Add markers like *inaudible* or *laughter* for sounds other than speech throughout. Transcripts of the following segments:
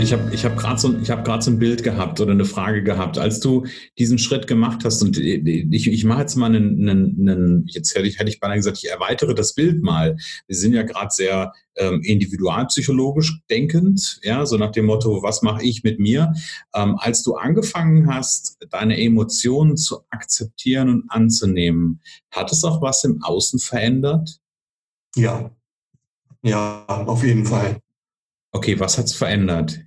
Ich habe ich hab gerade so, hab so ein Bild gehabt oder eine Frage gehabt, als du diesen Schritt gemacht hast und ich, ich mache jetzt mal einen, einen, einen jetzt hätte ich, hätte ich beinahe gesagt, ich erweitere das Bild mal. Wir sind ja gerade sehr ähm, individualpsychologisch denkend, ja, so nach dem Motto, was mache ich mit mir? Ähm, als du angefangen hast, deine Emotionen zu akzeptieren und anzunehmen, hat es auch was im Außen verändert? Ja, ja, auf jeden Fall. Okay, was hat es verändert?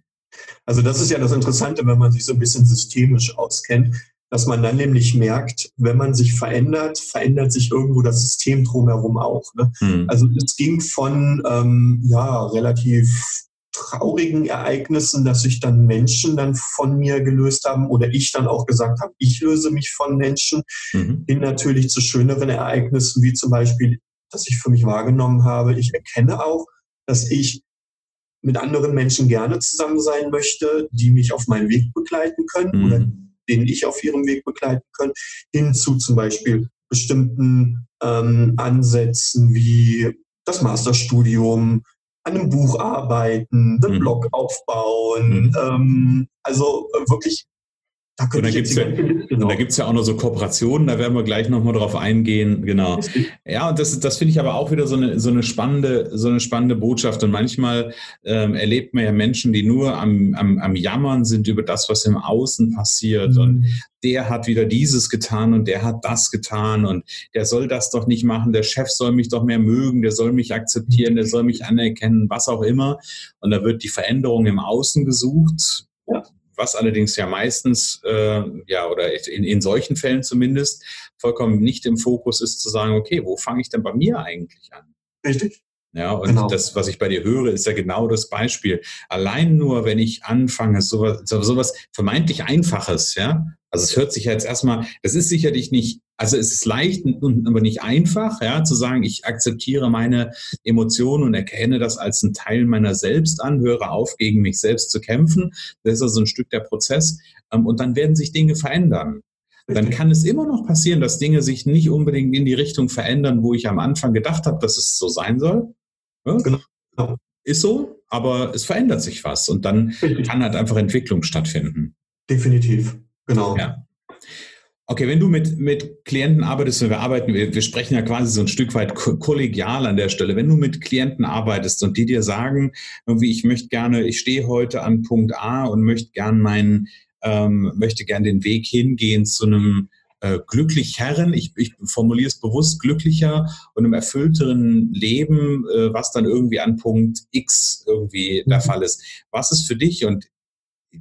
Also das ist ja das Interessante, wenn man sich so ein bisschen systemisch auskennt, dass man dann nämlich merkt, wenn man sich verändert, verändert sich irgendwo das System drumherum auch. Ne? Hm. Also es ging von ähm, ja relativ traurigen Ereignissen, dass sich dann Menschen dann von mir gelöst haben oder ich dann auch gesagt habe, ich löse mich von Menschen, mhm. hin natürlich zu schöneren Ereignissen, wie zum Beispiel, dass ich für mich wahrgenommen habe, ich erkenne auch, dass ich mit anderen Menschen gerne zusammen sein möchte, die mich auf meinen Weg begleiten können mhm. oder den ich auf ihrem Weg begleiten können, hin zu zum Beispiel bestimmten ähm, Ansätzen wie das Masterstudium, an einem Buch arbeiten, einen mhm. Blog aufbauen, mhm. ähm, also wirklich da und da gibt es ja, genau. ja auch noch so Kooperationen, da werden wir gleich nochmal drauf eingehen. Genau. Ja, und das, das finde ich aber auch wieder so eine, so, eine spannende, so eine spannende Botschaft. Und manchmal ähm, erlebt man ja Menschen, die nur am, am, am Jammern sind über das, was im Außen passiert. Mhm. Und der hat wieder dieses getan und der hat das getan und der soll das doch nicht machen, der Chef soll mich doch mehr mögen, der soll mich akzeptieren, der soll mich anerkennen, was auch immer. Und da wird die Veränderung im Außen gesucht. Ja was allerdings ja meistens, äh, ja, oder in, in solchen Fällen zumindest, vollkommen nicht im Fokus ist, zu sagen, okay, wo fange ich denn bei mir eigentlich an? Richtig. Ja, und genau. das, was ich bei dir höre, ist ja genau das Beispiel. Allein nur, wenn ich anfange, sowas, sowas vermeintlich Einfaches, ja, also es hört sich ja jetzt erstmal, das ist sicherlich nicht, also es ist leicht und aber nicht einfach, ja, zu sagen, ich akzeptiere meine Emotionen und erkenne das als ein Teil meiner selbst an, höre auf, gegen mich selbst zu kämpfen. Das ist also ein Stück der Prozess. Ähm, und dann werden sich Dinge verändern. Dann kann es immer noch passieren, dass Dinge sich nicht unbedingt in die Richtung verändern, wo ich am Anfang gedacht habe, dass es so sein soll. Ja? Genau. Ist so, aber es verändert sich was und dann kann halt einfach Entwicklung stattfinden. Definitiv. Genau. Ja. Okay, wenn du mit, mit Klienten arbeitest, wenn wir arbeiten, wir, wir sprechen ja quasi so ein Stück weit kollegial an der Stelle. Wenn du mit Klienten arbeitest und die dir sagen, irgendwie, ich möchte gerne, ich stehe heute an Punkt A und möchte gern meinen, ähm, möchte gern den Weg hingehen zu einem äh, glücklicheren, ich, ich formuliere es bewusst, glücklicher und einem erfüllteren Leben, äh, was dann irgendwie an Punkt X irgendwie der mhm. Fall ist. Was ist für dich und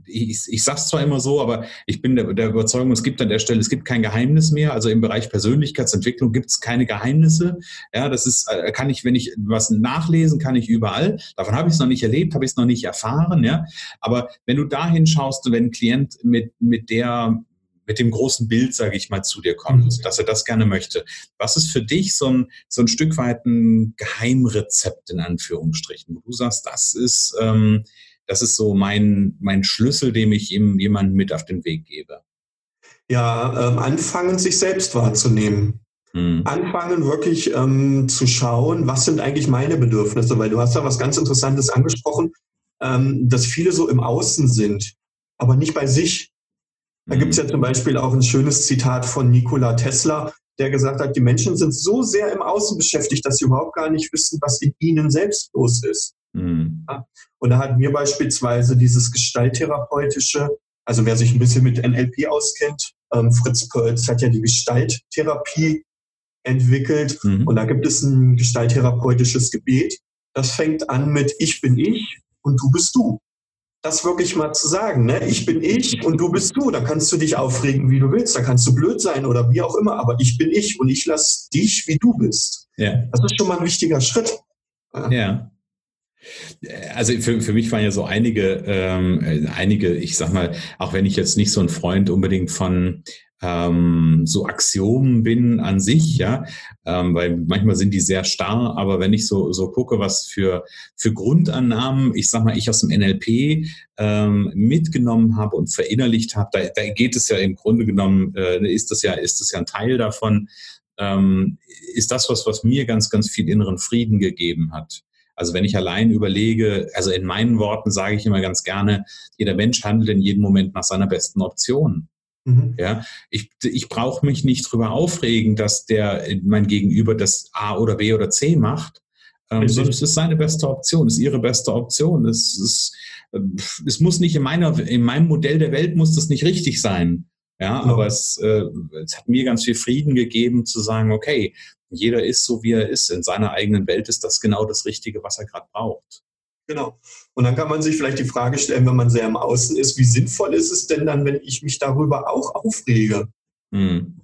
ich, ich sage es zwar immer so, aber ich bin der, der, Überzeugung, es gibt an der Stelle, es gibt kein Geheimnis mehr. Also im Bereich Persönlichkeitsentwicklung gibt es keine Geheimnisse. Ja, das ist, äh, kann ich, wenn ich was nachlesen, kann ich überall. Davon habe ich es noch nicht erlebt, habe ich es noch nicht erfahren. Ja, aber wenn du dahin schaust, wenn ein Klient mit mit der mit dem großen Bild, sage ich mal, zu dir kommt, mhm. dass er das gerne möchte. Was ist für dich so ein, so ein Stück weit ein Geheimrezept in Anführungsstrichen, wo du sagst, das ist ähm, das ist so mein, mein Schlüssel, dem ich ihm jemanden mit auf den Weg gebe. Ja, ähm, anfangen, sich selbst wahrzunehmen. Hm. Anfangen wirklich ähm, zu schauen, was sind eigentlich meine Bedürfnisse, weil du hast da was ganz Interessantes angesprochen, ähm, dass viele so im Außen sind, aber nicht bei sich. Da hm. gibt es ja zum Beispiel auch ein schönes Zitat von Nikola Tesla, der gesagt hat, die Menschen sind so sehr im Außen beschäftigt, dass sie überhaupt gar nicht wissen, was in ihnen selbst los ist. Mhm. Und da hat mir beispielsweise dieses gestalttherapeutische, also wer sich ein bisschen mit NLP auskennt, ähm, Fritz Perls hat ja die Gestalttherapie entwickelt. Mhm. Und da gibt es ein gestalttherapeutisches Gebet. Das fängt an mit Ich bin ich und du bist du. Das wirklich mal zu sagen, ne? ich bin ich und du bist du. Da kannst du dich aufregen, wie du willst. Da kannst du blöd sein oder wie auch immer. Aber ich bin ich und ich lasse dich, wie du bist. Ja. Das ist schon mal ein wichtiger Schritt. Ja. Also für, für mich waren ja so einige, ähm, einige, ich sag mal, auch wenn ich jetzt nicht so ein Freund unbedingt von ähm, so Axiomen bin an sich, ja, ähm, weil manchmal sind die sehr starr, aber wenn ich so, so gucke, was für, für Grundannahmen, ich sag mal, ich aus dem NLP ähm, mitgenommen habe und verinnerlicht habe, da, da geht es ja im Grunde genommen, äh, ist das ja, ist das ja ein Teil davon, ähm, ist das was, was mir ganz, ganz viel inneren Frieden gegeben hat. Also wenn ich allein überlege, also in meinen Worten sage ich immer ganz gerne, jeder Mensch handelt in jedem Moment nach seiner besten Option. Mhm. Ja, ich, ich brauche mich nicht darüber aufregen, dass der mein Gegenüber das A oder B oder C macht, ähm, sondern es ist seine beste Option, es ist ihre beste Option. Es, ist, äh, es muss nicht in meiner, in meinem Modell der Welt muss das nicht richtig sein. Ja, genau. aber es, äh, es hat mir ganz viel Frieden gegeben zu sagen, okay, jeder ist so, wie er ist. In seiner eigenen Welt ist das genau das Richtige, was er gerade braucht. Genau. Und dann kann man sich vielleicht die Frage stellen, wenn man sehr im Außen ist, wie sinnvoll ist es denn dann, wenn ich mich darüber auch aufrege? Mhm.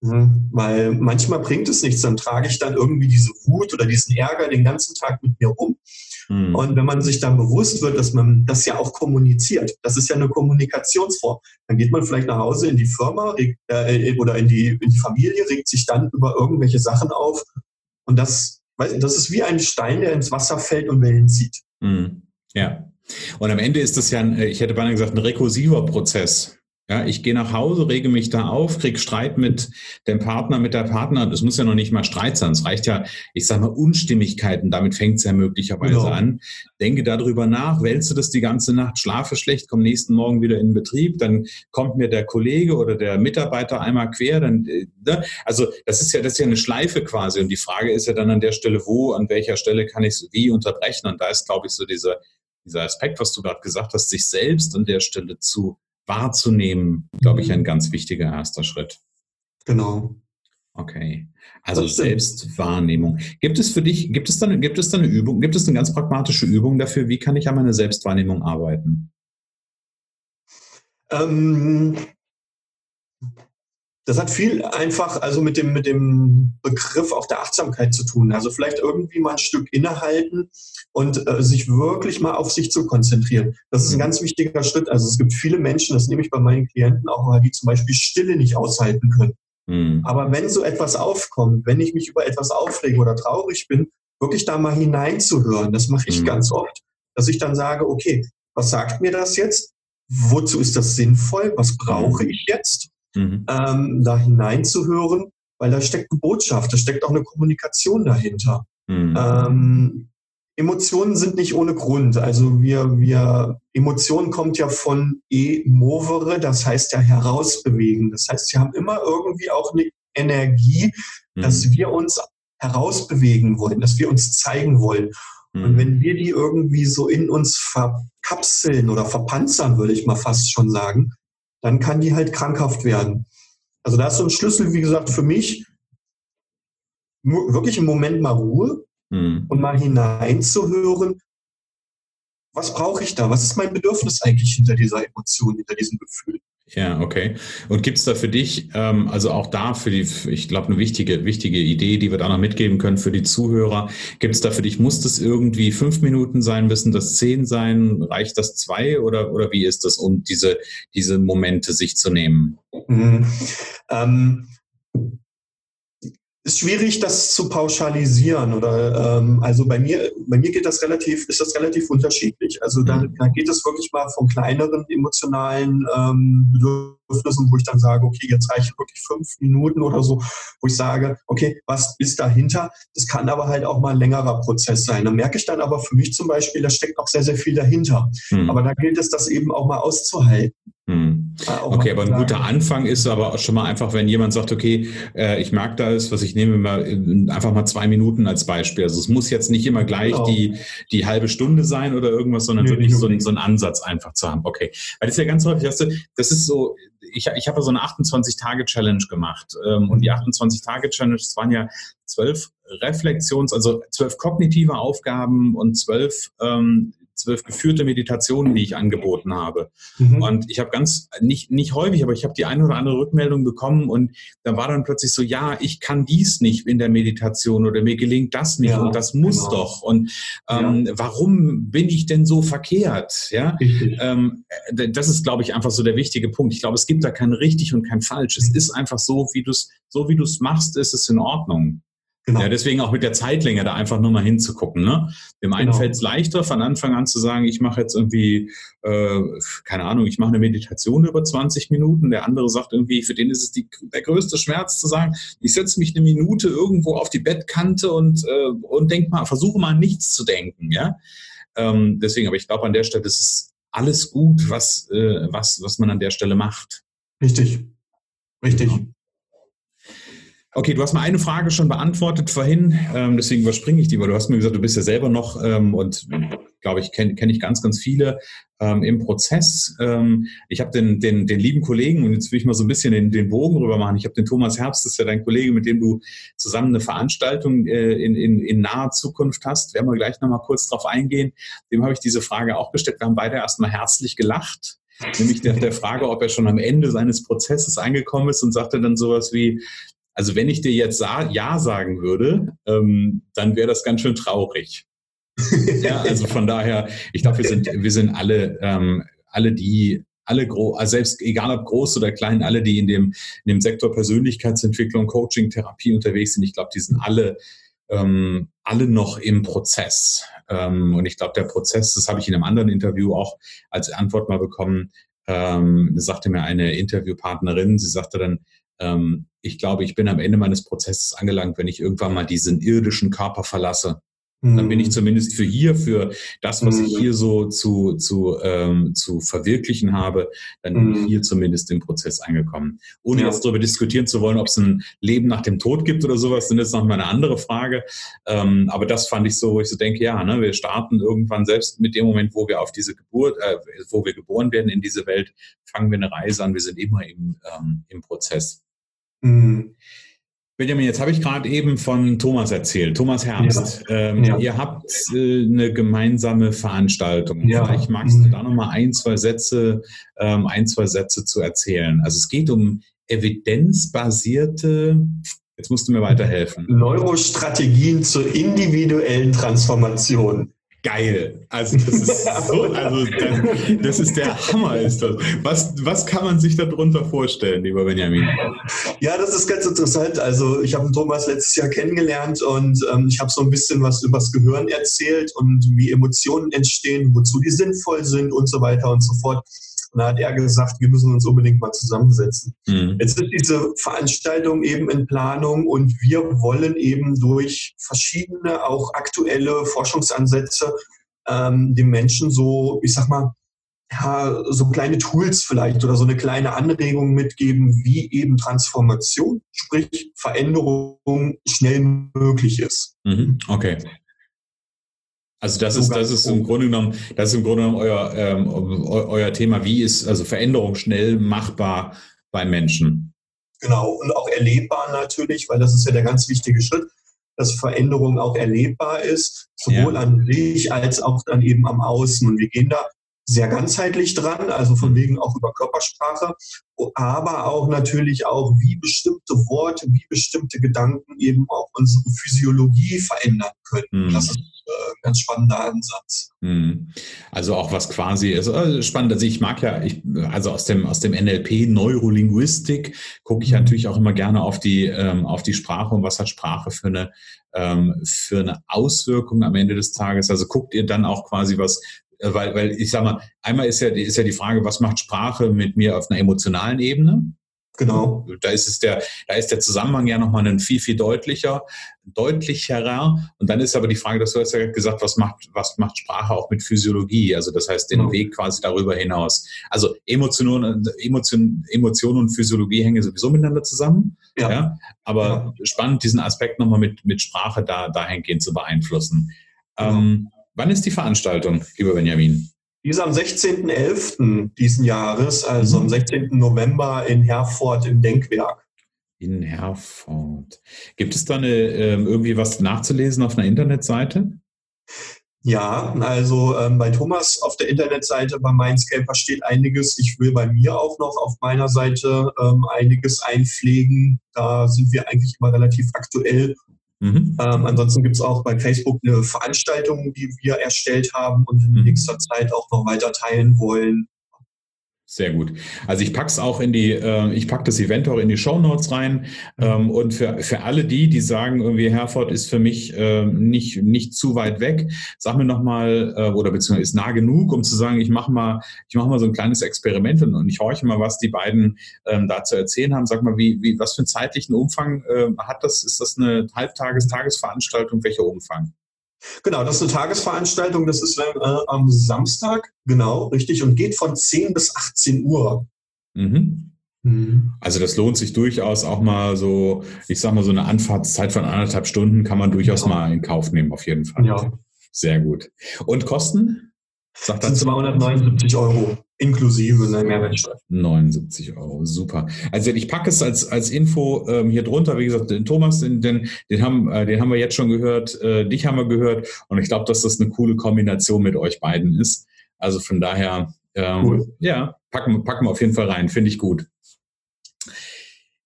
Weil manchmal bringt es nichts, dann trage ich dann irgendwie diese Wut oder diesen Ärger den ganzen Tag mit mir rum. Mhm. Und wenn man sich dann bewusst wird, dass man das ja auch kommuniziert, das ist ja eine Kommunikationsform, dann geht man vielleicht nach Hause in die Firma äh, oder in die, in die Familie, regt sich dann über irgendwelche Sachen auf. Und das, das ist wie ein Stein, der ins Wasser fällt und Wellen zieht. Mhm. Ja. Und am Ende ist das ja, ein, ich hätte beinahe gesagt, ein rekursiver Prozess. Ja, ich gehe nach Hause, rege mich da auf, krieg Streit mit dem Partner, mit der Partner. Das muss ja noch nicht mal Streit sein. Es reicht ja, ich sage mal, Unstimmigkeiten. Damit fängt es ja möglicherweise genau. an. Denke darüber nach, wälze das die ganze Nacht, schlafe schlecht, komme nächsten Morgen wieder in Betrieb, dann kommt mir der Kollege oder der Mitarbeiter einmal quer. Dann, äh, ne? Also das ist ja, das ist ja eine Schleife quasi. Und die Frage ist ja dann an der Stelle, wo, an welcher Stelle kann ich es wie unterbrechen? Und da ist, glaube ich, so dieser, dieser Aspekt, was du gerade gesagt hast, sich selbst an der Stelle zu wahrzunehmen, glaube ich, ein ganz wichtiger erster Schritt. Genau. Okay. Also Selbstwahrnehmung. Gibt es für dich, gibt es dann, gibt es dann eine Übung, gibt es eine ganz pragmatische Übung dafür, wie kann ich an meiner Selbstwahrnehmung arbeiten? Ähm, das hat viel einfach also mit dem, mit dem Begriff auch der Achtsamkeit zu tun. Also vielleicht irgendwie mal ein Stück innehalten und äh, sich wirklich mal auf sich zu konzentrieren. Das ist ein mhm. ganz wichtiger Schritt. Also es gibt viele Menschen, das nehme ich bei meinen Klienten auch mal, die zum Beispiel Stille nicht aushalten können. Mhm. Aber wenn so etwas aufkommt, wenn ich mich über etwas aufrege oder traurig bin, wirklich da mal hineinzuhören, das mache ich mhm. ganz oft, dass ich dann sage, okay, was sagt mir das jetzt? Wozu ist das sinnvoll? Was brauche mhm. ich jetzt? Mhm. ähm, da hineinzuhören, weil da steckt eine Botschaft, da steckt auch eine Kommunikation dahinter. Mhm. Ähm, Emotionen sind nicht ohne Grund. Also wir, wir, Emotionen kommt ja von e movere, das heißt ja herausbewegen. Das heißt, sie haben immer irgendwie auch eine Energie, mhm. dass wir uns herausbewegen wollen, dass wir uns zeigen wollen. Mhm. Und wenn wir die irgendwie so in uns verkapseln oder verpanzern, würde ich mal fast schon sagen, dann kann die halt krankhaft werden. Also da ist so ein Schlüssel, wie gesagt, für mich, wirklich im Moment mal Ruhe mhm. und mal hineinzuhören, was brauche ich da? Was ist mein Bedürfnis eigentlich hinter dieser Emotion, hinter diesem Gefühl? Ja, okay. Und gibt es da für dich, ähm, also auch da für die, ich glaube, eine wichtige, wichtige Idee, die wir da noch mitgeben können für die Zuhörer, gibt es da für dich, muss das irgendwie fünf Minuten sein, müssen das zehn sein, reicht das zwei oder, oder wie ist das, um diese, diese Momente sich zu nehmen? Mhm. Ähm, ist schwierig, das zu pauschalisieren. Oder ähm, also bei mir, bei mir geht das relativ, ist das relativ unterschiedlich. Also da, mhm. da geht es wirklich mal von kleineren emotionalen ähm, Bedürfnissen, wo ich dann sage, okay, jetzt reichen wirklich fünf Minuten oder so, wo ich sage, okay, was ist dahinter? Das kann aber halt auch mal ein längerer Prozess sein. Da merke ich dann aber für mich zum Beispiel, da steckt noch sehr, sehr viel dahinter. Mhm. Aber da gilt es, das eben auch mal auszuhalten. Hm. Okay, aber ein guter Anfang ist aber schon mal einfach, wenn jemand sagt, okay, äh, ich mag das, was ich nehme, mal, äh, einfach mal zwei Minuten als Beispiel. Also es muss jetzt nicht immer gleich genau. die, die halbe Stunde sein oder irgendwas, sondern nee, wirklich so, ein, so einen Ansatz einfach zu haben. Okay, weil das ist ja ganz häufig, das ist so, ich, ich habe so eine 28-Tage-Challenge gemacht ähm, und die 28-Tage-Challenge, das waren ja zwölf Reflexions-, also zwölf kognitive Aufgaben und zwölf ähm, zwölf geführte Meditationen, die ich angeboten habe. Mhm. Und ich habe ganz, nicht, nicht häufig, aber ich habe die eine oder andere Rückmeldung bekommen und da war dann plötzlich so, ja, ich kann dies nicht in der Meditation oder mir gelingt das nicht ja, und das muss genau. doch. Und ähm, ja. warum bin ich denn so verkehrt? Ja, ähm, das ist, glaube ich, einfach so der wichtige Punkt. Ich glaube, es gibt da kein richtig und kein falsch. Es mhm. ist einfach so, wie du es so wie du es machst, ist es in Ordnung. Genau. Ja, deswegen auch mit der Zeitlänge da einfach nur mal hinzugucken. Ne? Dem einen genau. fällt es leichter, von Anfang an zu sagen, ich mache jetzt irgendwie, äh, keine Ahnung, ich mache eine Meditation über 20 Minuten. Der andere sagt irgendwie, für den ist es die, der größte Schmerz zu sagen, ich setze mich eine Minute irgendwo auf die Bettkante und, äh, und denk mal, versuche mal nichts zu denken. Ja? Ähm, deswegen, aber ich glaube, an der Stelle ist es alles gut, was, äh, was, was man an der Stelle macht. Richtig. Richtig. Genau. Okay, du hast mal eine Frage schon beantwortet vorhin, ähm, deswegen überspringe ich die, weil du hast mir gesagt, du bist ja selber noch ähm, und glaube ich, kenne kenn ich ganz, ganz viele ähm, im Prozess. Ähm, ich habe den, den, den lieben Kollegen, und jetzt will ich mal so ein bisschen den, den Bogen rüber machen. Ich habe den Thomas Herbst, das ist ja dein Kollege, mit dem du zusammen eine Veranstaltung äh, in, in, in naher Zukunft hast. Werden wir gleich nochmal kurz drauf eingehen. Dem habe ich diese Frage auch gestellt. Wir haben beide erstmal herzlich gelacht nämlich der, der Frage, ob er schon am Ende seines Prozesses angekommen ist und sagte dann sowas wie, also wenn ich dir jetzt Ja sagen würde, ähm, dann wäre das ganz schön traurig. *laughs* ja, also von daher, ich glaube, wir sind, wir sind alle, ähm, alle die, alle groß, also selbst egal ob groß oder klein, alle, die in dem, in dem Sektor Persönlichkeitsentwicklung, Coaching, Therapie unterwegs sind, ich glaube, die sind alle, ähm, alle noch im Prozess. Ähm, und ich glaube, der Prozess, das habe ich in einem anderen Interview auch als Antwort mal bekommen, ähm, sagte mir eine Interviewpartnerin, sie sagte dann, ähm, ich glaube, ich bin am Ende meines Prozesses angelangt, wenn ich irgendwann mal diesen irdischen Körper verlasse. Dann bin ich mhm. zumindest für hier, für das, was ich mhm. hier so zu, zu, ähm, zu verwirklichen habe, dann bin ich mhm. hier zumindest im Prozess angekommen. Ohne ja. jetzt darüber diskutieren zu wollen, ob es ein Leben nach dem Tod gibt oder sowas, dann ist noch mal eine andere Frage. Ähm, aber das fand ich so, wo ich so denke, ja, ne, wir starten irgendwann selbst mit dem Moment, wo wir auf diese Geburt, äh, wo wir geboren werden in diese Welt, fangen wir eine Reise an. Wir sind immer im, ähm, im Prozess. Mhm. Benjamin, jetzt habe ich gerade eben von Thomas erzählt, Thomas Herbst. Ja. Ähm, ja. Ihr habt äh, eine gemeinsame Veranstaltung. Ja. Vielleicht magst du mhm. da nochmal ein, zwei Sätze, ähm, ein, zwei Sätze zu erzählen. Also es geht um evidenzbasierte, jetzt musst du mir weiterhelfen. Neurostrategien zur individuellen Transformation. Geil. Also das ist so, also das ist der Hammer, ist das. Was, was kann man sich darunter vorstellen, lieber Benjamin? Ja, das ist ganz interessant. Also ich habe Thomas letztes Jahr kennengelernt und ähm, ich habe so ein bisschen was über das Gehirn erzählt und wie Emotionen entstehen, wozu die sinnvoll sind und so weiter und so fort. Und da hat er gesagt, wir müssen uns unbedingt mal zusammensetzen. Mhm. Jetzt ist diese Veranstaltung eben in Planung und wir wollen eben durch verschiedene, auch aktuelle Forschungsansätze ähm, den Menschen so, ich sag mal, ja, so kleine Tools vielleicht oder so eine kleine Anregung mitgeben, wie eben Transformation, sprich Veränderung schnell möglich ist. Mhm. Okay. Also das ist, das ist im Grunde genommen, das ist im Grunde genommen euer, ähm, euer Thema. Wie ist also Veränderung schnell machbar bei Menschen? Genau, und auch erlebbar natürlich, weil das ist ja der ganz wichtige Schritt, dass Veränderung auch erlebbar ist, sowohl ja. an sich als auch dann eben am Außen. Und wir gehen da sehr ganzheitlich dran, also von wegen auch über Körpersprache, aber auch natürlich auch, wie bestimmte Worte, wie bestimmte Gedanken eben auch unsere Physiologie verändern können. Mhm. Das ist äh, ganz spannender Ansatz. Hm. Also auch was quasi ist also spannend. Also ich mag ja, ich, also aus dem aus dem NLP Neurolinguistik gucke ich mhm. natürlich auch immer gerne auf die ähm, auf die Sprache und was hat Sprache für eine ähm, für eine Auswirkung am Ende des Tages. Also guckt ihr dann auch quasi was äh, weil, weil ich sag mal, einmal ist ja, ist ja die Frage, was macht Sprache mit mir auf einer emotionalen Ebene? Genau. Da ist es der, da ist der Zusammenhang ja nochmal ein viel, viel deutlicher, deutlicherer. Und dann ist aber die Frage, dass du hast ja gesagt, was macht, was macht Sprache auch mit Physiologie? Also das heißt, den genau. Weg quasi darüber hinaus. Also Emotionen, Emotion, Emotionen und Physiologie hängen sowieso miteinander zusammen. Ja. ja? Aber ja. spannend, diesen Aspekt nochmal mit, mit Sprache da, dahingehend zu beeinflussen. Genau. Ähm, wann ist die Veranstaltung, lieber Benjamin? Die ist am 16.11. diesen Jahres, also am 16. Mhm. November in Herford im Denkwerk. In Herford. Gibt es da eine, ähm, irgendwie was nachzulesen auf einer Internetseite? Ja, also ähm, bei Thomas auf der Internetseite bei Mindscaper steht einiges. Ich will bei mir auch noch auf meiner Seite ähm, einiges einpflegen. Da sind wir eigentlich immer relativ aktuell Mhm. Ähm, ansonsten gibt es auch bei Facebook eine Veranstaltung, die wir erstellt haben und in mhm. nächster Zeit auch noch weiter teilen wollen. Sehr gut. Also ich pack's auch in die, äh, ich pack das Event auch in die Show Notes rein. Ähm, und für, für alle die, die sagen, irgendwie Herford ist für mich äh, nicht, nicht zu weit weg, sag mir nochmal, äh, oder beziehungsweise ist nah genug, um zu sagen, ich mache mal, ich mache mal so ein kleines Experiment und, und ich horche mal, was die beiden ähm, da zu erzählen haben. Sag mal, wie, wie, was für einen zeitlichen Umfang äh, hat das? Ist das eine Halbtages-, Tagesveranstaltung? Welcher Umfang? Genau, das ist eine Tagesveranstaltung, das ist äh, am Samstag, genau, richtig, und geht von 10 bis 18 Uhr. Mhm. Mhm. Also das lohnt sich durchaus auch mal so, ich sag mal, so eine Anfahrtszeit von anderthalb Stunden kann man durchaus ja. mal in Kauf nehmen, auf jeden Fall. Ja. Sehr gut. Und Kosten? Sagt das sind 279 Euro inklusive der Mehrwertsteuer. 79 Euro, super. Also ich packe es als, als Info ähm, hier drunter. Wie gesagt, den Thomas, den, den, den, haben, äh, den haben wir jetzt schon gehört, äh, dich haben wir gehört und ich glaube, dass das eine coole Kombination mit euch beiden ist. Also von daher, ähm, cool. ja, packen, packen wir auf jeden Fall rein, finde ich gut.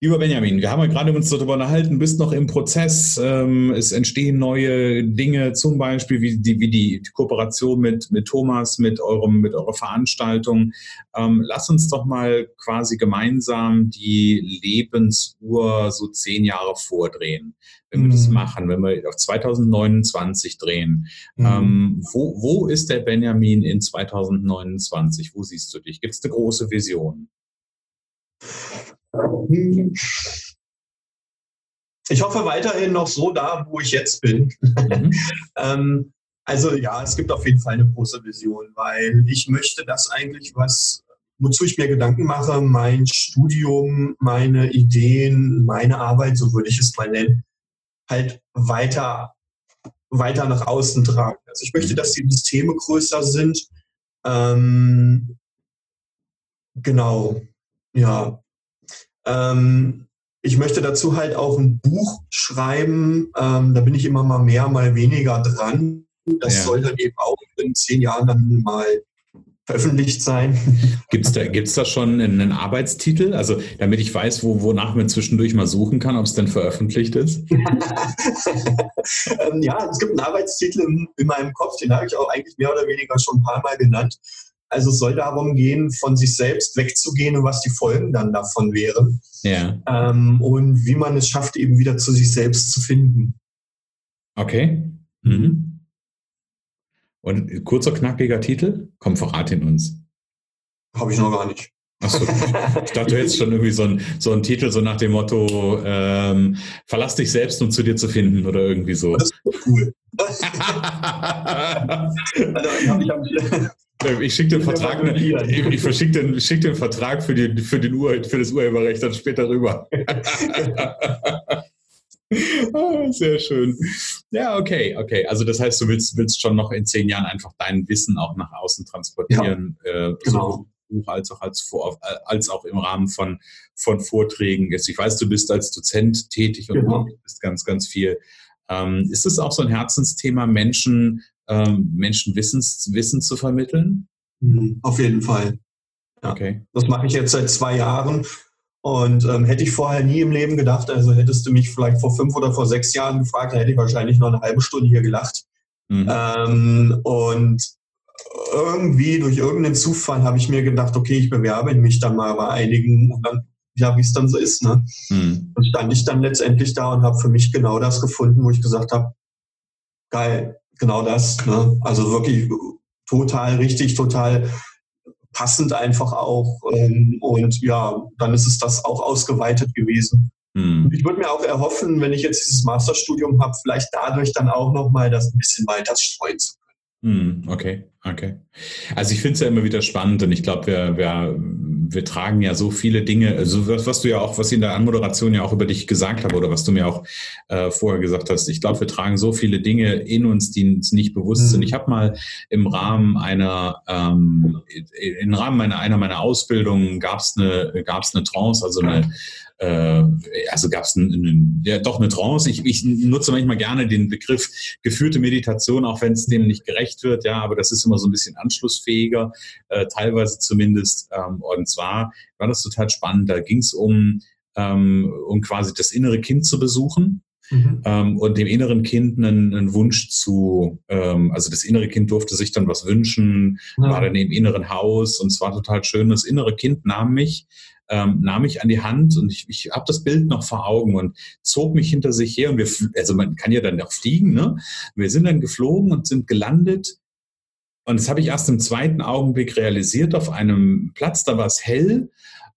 Lieber Benjamin, wir haben ja gerade uns darüber unterhalten, bist noch im Prozess. Ähm, es entstehen neue Dinge, zum Beispiel wie die, wie die Kooperation mit, mit Thomas, mit, eurem, mit eurer Veranstaltung. Ähm, lass uns doch mal quasi gemeinsam die Lebensuhr so zehn Jahre vordrehen. Wenn wir mhm. das machen, wenn wir auf 2029 drehen. Mhm. Ähm, wo, wo ist der Benjamin in 2029? Wo siehst du dich? Gibt es eine große Vision? Ich hoffe weiterhin noch so da, wo ich jetzt bin. Mhm. *laughs* ähm, also ja, es gibt auf jeden Fall eine große Vision, weil ich möchte das eigentlich, was, wozu ich mir Gedanken mache, mein Studium, meine Ideen, meine Arbeit, so würde ich es mal nennen, halt weiter, weiter nach außen tragen. Also ich möchte, dass die Systeme größer sind. Ähm, genau, ja, ähm, ich möchte dazu halt auch ein Buch schreiben. Ähm, da bin ich immer mal mehr, mal weniger dran. Das ja. soll dann eben auch in zehn Jahren dann mal veröffentlicht sein. *laughs* Gibt es da, gibt's da schon einen Arbeitstitel? Also damit ich weiß, wo, wonach man zwischendurch mal suchen kann, ob es denn veröffentlicht ist? *laughs* ähm, ja, es gibt einen Arbeitstitel in, in meinem Kopf, den habe ich auch eigentlich mehr oder weniger schon ein paar Mal genannt. Also es soll darum gehen, von sich selbst wegzugehen und was die Folgen dann davon wären. Ja. Ähm, und wie man es schafft, eben wieder zu sich selbst zu finden. Okay. Mhm. Und kurzer, knackiger Titel? Komm, verrat ihn uns. Habe ich noch gar nicht. Achso, ich dachte, du hättest schon irgendwie so einen so Titel, so nach dem Motto, ähm, verlass dich selbst, um zu dir zu finden oder irgendwie so. Das ist cool. *laughs* also, ich hab, ich hab, ich schicke den Vertrag, ich, ich verschicke den, schick den Vertrag für, die, für, den Ur, für das Urheberrecht dann später rüber. *laughs* *laughs* Ah, sehr schön. Ja, okay, okay. Also das heißt, du willst, willst schon noch in zehn Jahren einfach dein Wissen auch nach außen transportieren, ja, äh, genau. Buch als auch als, als auch im Rahmen von, von Vorträgen. Ich weiß, du bist als Dozent tätig und genau. bist ganz, ganz viel. Ähm, ist es auch so ein Herzensthema, Menschen ähm, Menschen Wissens, Wissen zu vermitteln? Mhm, auf jeden Fall. Ja. Okay. Das mache ich jetzt seit zwei Jahren. Und ähm, hätte ich vorher nie im Leben gedacht, also hättest du mich vielleicht vor fünf oder vor sechs Jahren gefragt, hätte ich wahrscheinlich noch eine halbe Stunde hier gelacht. Mhm. Ähm, und irgendwie durch irgendeinen Zufall habe ich mir gedacht, okay, ich bewerbe mich dann mal bei einigen und dann, ja, wie es dann so ist. Ne? Mhm. Und stand ich dann letztendlich da und habe für mich genau das gefunden, wo ich gesagt habe, geil, genau das. Ne? Also wirklich total richtig, total passend einfach auch. Ähm, und ja, dann ist es das auch ausgeweitet gewesen. Hm. Ich würde mir auch erhoffen, wenn ich jetzt dieses Masterstudium habe, vielleicht dadurch dann auch nochmal das ein bisschen weiter streuen zu können. Hm, okay, okay. Also ich finde es ja immer wieder spannend und ich glaube, wir, wir wir tragen ja so viele Dinge, also was, was, du ja auch, was ich in der Anmoderation ja auch über dich gesagt habe oder was du mir auch äh, vorher gesagt hast. Ich glaube, wir tragen so viele Dinge in uns, die uns nicht bewusst mhm. sind. Ich habe mal im Rahmen einer, ähm, im Rahmen meiner, einer meiner Ausbildungen gab es eine, gab's eine Trance, also eine äh, also gab es ja, doch eine Trance. Ich, ich, nutze manchmal gerne den Begriff geführte Meditation, auch wenn es dem nicht gerecht wird, ja, aber das ist immer so ein bisschen anschlussfähiger, äh, teilweise zumindest. Ähm, und zwar war das total spannend. Da ging es um, ähm, um quasi das innere Kind zu besuchen. mhm. ähm, und dem inneren Kind einen, einen Wunsch zu, ähm, also das innere Kind durfte sich dann was wünschen, ja. war dann im inneren Haus und es war total schön. Das innere Kind nahm mich ähm, nahm mich an die Hand und ich, ich habe das Bild noch vor Augen und zog mich hinter sich her und wir, also man kann ja dann auch fliegen, ne? Wir sind dann geflogen und sind gelandet und das habe ich erst im zweiten Augenblick realisiert auf einem Platz, da war es hell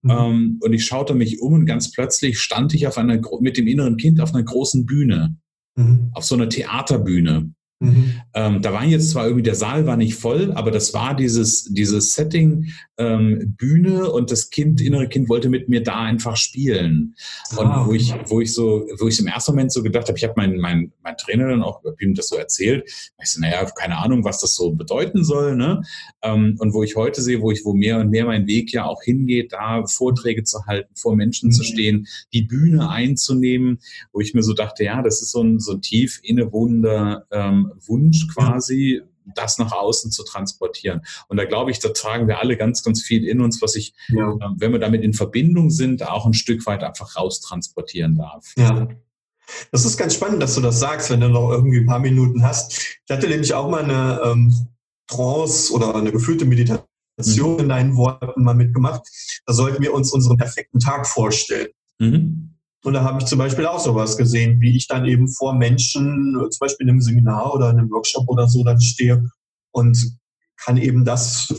mhm. ähm, und ich schaute mich um und ganz plötzlich stand ich auf einer, mit dem inneren Kind auf einer großen Bühne, mhm. auf so einer Theaterbühne. Mhm. Ähm, da war jetzt zwar irgendwie, der Saal war nicht voll, aber das war dieses, dieses Setting ähm, Bühne und das Kind, innere Kind wollte mit mir da einfach spielen. Und ah. wo ich, wo ich so, wo ich im ersten Moment so gedacht habe, ich habe meinen mein, mein Trainer dann auch ihm das so erzählt. Ich so, naja, keine Ahnung, was das so bedeuten soll. Ne? Ähm, und wo ich heute sehe, wo ich, wo mehr und mehr mein Weg ja auch hingeht, da Vorträge zu halten, vor Menschen mhm. zu stehen, die Bühne einzunehmen, wo ich mir so dachte, ja, das ist so ein, so ein tief innewohnender ähm, Wunsch quasi, das nach außen zu transportieren. Und da glaube ich, da tragen wir alle ganz, ganz viel in uns, was ich, ja. äh, wenn wir damit in Verbindung sind, auch ein Stück weit einfach raustransportieren darf. Ja. Das ist ganz spannend, dass du das sagst, wenn du noch irgendwie ein paar Minuten hast. Ich hatte nämlich auch mal eine ähm, Trance oder eine gefühlte Meditation mhm. in deinen Worten mal mitgemacht. Da sollten wir uns unseren perfekten Tag vorstellen. Mhm. Und da habe ich zum Beispiel auch sowas gesehen, wie ich dann eben vor Menschen, zum Beispiel in einem Seminar oder in einem Workshop oder so, dann stehe und kann eben das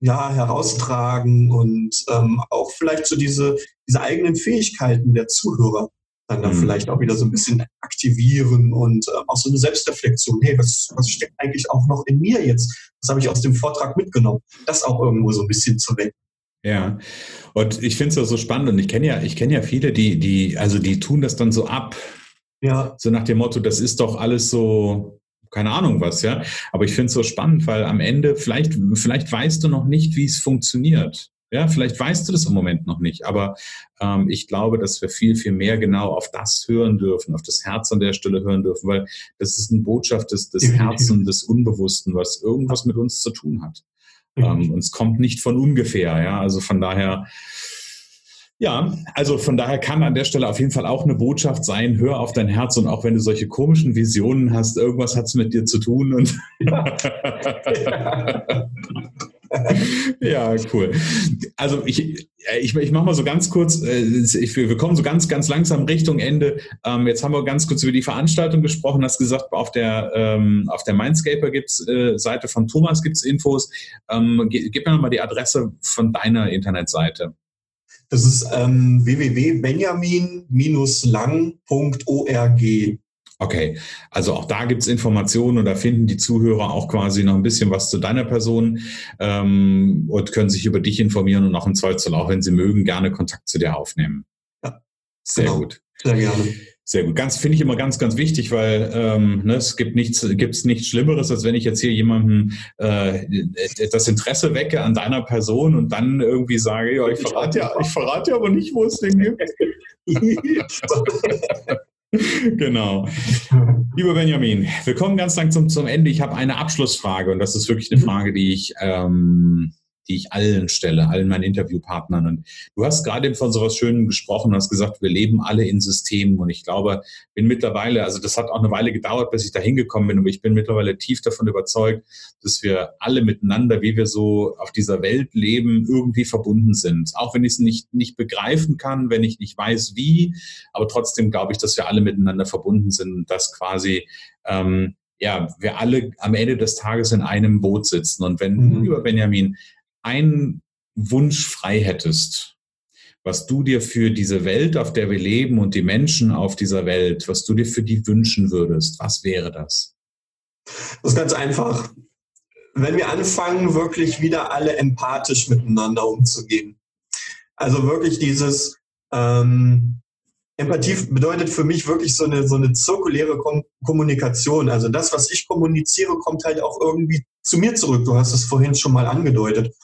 ja heraustragen und ähm, auch vielleicht so diese, diese eigenen Fähigkeiten der Zuhörer dann, dann mhm. vielleicht auch wieder so ein bisschen aktivieren und äh, auch so eine Selbstreflexion. Hey, was, was steckt eigentlich auch noch in mir jetzt? Was habe ich aus dem Vortrag mitgenommen? Das auch irgendwo so ein bisschen zu wecken. Ja, und ich finde es ja so spannend und ich kenne ja, ich kenne ja viele, die, die, also die tun das dann so ab. Ja. So nach dem Motto, das ist doch alles so, keine Ahnung was, ja. Aber ich finde es so spannend, weil am Ende, vielleicht, vielleicht weißt du noch nicht, wie es funktioniert. Ja, vielleicht weißt du das im Moment noch nicht, aber ähm, ich glaube, dass wir viel, viel mehr genau auf das hören dürfen, auf das Herz an der Stelle hören dürfen, weil das ist eine Botschaft des, des Herzens, des Unbewussten, was irgendwas mit uns zu tun hat. Ähm, und es kommt nicht von ungefähr, ja. Also von daher, ja, also von daher kann an der Stelle auf jeden Fall auch eine Botschaft sein, hör auf dein Herz und auch wenn du solche komischen Visionen hast, irgendwas hat es mit dir zu tun und *laughs* *laughs* ja. *laughs* ja, cool. Also ich, ich, ich mache mal so ganz kurz, äh, ich, wir kommen so ganz, ganz langsam Richtung Ende. Ähm, jetzt haben wir ganz kurz über die Veranstaltung gesprochen, hast gesagt, auf der, ähm, auf der Mindscaper gibt's äh, Seite von Thomas gibt es Infos. Ähm, gib mir nochmal die Adresse von deiner Internetseite. Das ist ähm, www.benjamin-lang.org. Okay, also auch da gibt es Informationen und da finden die Zuhörer auch quasi noch ein bisschen was zu deiner Person ähm, und können sich über dich informieren und auch im Zweifel auch, wenn sie mögen, gerne Kontakt zu dir aufnehmen. Ja, sehr genau. gut. Sehr gerne. Sehr gut. Ganz finde ich immer ganz, ganz wichtig, weil ähm, ne, es gibt nichts, gibt's nichts Schlimmeres, als wenn ich jetzt hier jemandem äh, das Interesse wecke an deiner Person und dann irgendwie sage, ja, ich verrate ja, ich verrate ja aber nicht, wo es den gibt. *laughs* *laughs* *laughs* *laughs* genau. Lieber Benjamin, wir kommen ganz langsam zum Ende. Ich habe eine Abschlussfrage und das ist wirklich eine. Frage, die ich ähm, die ich allen stelle, allen meinen Interviewpartnern. Und du hast gerade von so was Schönem gesprochen, hast gesagt, wir leben alle in Systemen. Und ich glaube, bin mittlerweile, also das hat auch eine Weile gedauert, bis ich da hingekommen bin, aber ich bin mittlerweile tief davon überzeugt, dass wir alle miteinander, wie wir so auf dieser Welt leben, irgendwie verbunden sind. Auch wenn ich es nicht, nicht begreifen kann, wenn ich nicht weiß, wie, aber trotzdem glaube ich, dass wir alle miteinander verbunden sind und dass quasi ähm, ja, wir alle am Ende des Tages in einem Boot sitzen. Und wenn mhm. du, lieber Benjamin, einen Wunsch frei hättest, was du dir für diese Welt, auf der wir leben und die Menschen auf dieser Welt, was du dir für die wünschen würdest, was wäre das? Das ist ganz einfach. Wenn wir anfangen, wirklich wieder alle empathisch miteinander umzugehen. Also wirklich dieses, ähm, Empathie bedeutet für mich wirklich so eine, so eine zirkuläre Kom Kommunikation. Also das, was ich kommuniziere, kommt halt auch irgendwie zu mir zurück. Du hast es vorhin schon mal angedeutet.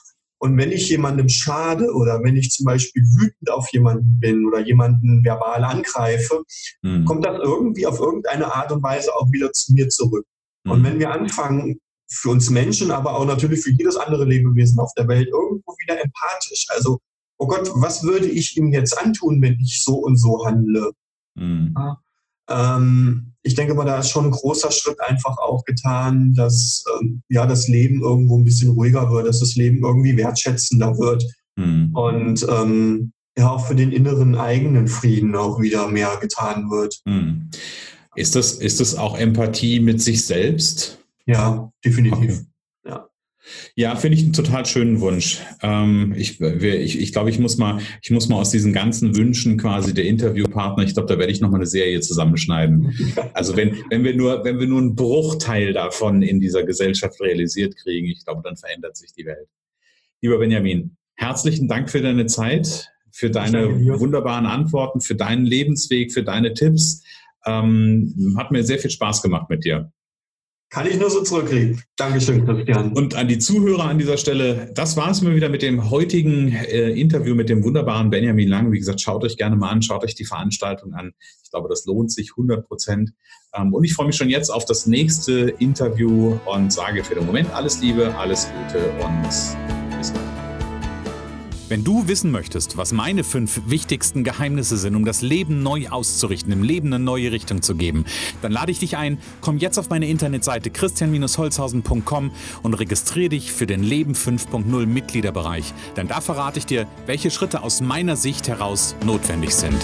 Und wenn ich jemandem schade oder wenn ich zum Beispiel wütend auf jemanden bin oder jemanden verbal angreife, mhm. kommt das irgendwie auf irgendeine Art und Weise auch wieder zu mir zurück. Mhm. Und wenn wir anfangen, für uns Menschen, aber auch natürlich für jedes andere Lebewesen auf der Welt irgendwo wieder empathisch. Also, oh Gott, was würde ich ihm jetzt antun, wenn ich so und so handle? Mhm. Ja, Ähm, ich denke mal, da ist schon ein großer Schritt einfach auch getan, dass ähm, ja das Leben irgendwo ein bisschen ruhiger wird, dass das Leben irgendwie wertschätzender wird mhm. und ähm, ja auch für den inneren eigenen Frieden auch wieder mehr getan wird. Mhm. Ist das, ist das auch Empathie mit sich selbst? Ja, definitiv. Okay. Ja, finde ich einen total schönen Wunsch. Ähm, ich, ich, ich glaube, ich muss mal, ich muss mal aus diesen ganzen Wünschen quasi der Interviewpartner, ich glaube, da werde ich nochmal eine Serie zusammenschneiden. Also wenn, wenn wir nur, wenn wir nur einen Bruchteil davon in dieser Gesellschaft realisiert kriegen, ich glaube, dann verändert sich die Welt. Lieber Benjamin, herzlichen Dank für deine Zeit, für deine wunderbaren Antworten, für deinen Lebensweg, für deine Tipps. Ähm, hat mir sehr viel Spaß gemacht mit dir. Kann ich nur so zurückkriegen. Dankeschön, Christian. Und an die Zuhörer an dieser Stelle, das war es mir wieder mit dem heutigen äh, Interview mit dem wunderbaren Benjamin Lang. Wie gesagt, schaut euch gerne mal an, schaut euch die Veranstaltung an. Ich glaube, das lohnt sich 100 Prozent. Ähm, und ich freue mich schon jetzt auf das nächste Interview und sage für den Moment alles Liebe, alles Gute und bis bald. Wenn du wissen möchtest, was meine fünf wichtigsten Geheimnisse sind, um das Leben neu auszurichten, im Leben eine neue Richtung zu geben, dann lade ich dich ein, komm jetzt auf meine Internetseite christian-holzhausen.com und registriere dich für den Leben 5.0 Mitgliederbereich. Denn da verrate ich dir, welche Schritte aus meiner Sicht heraus notwendig sind.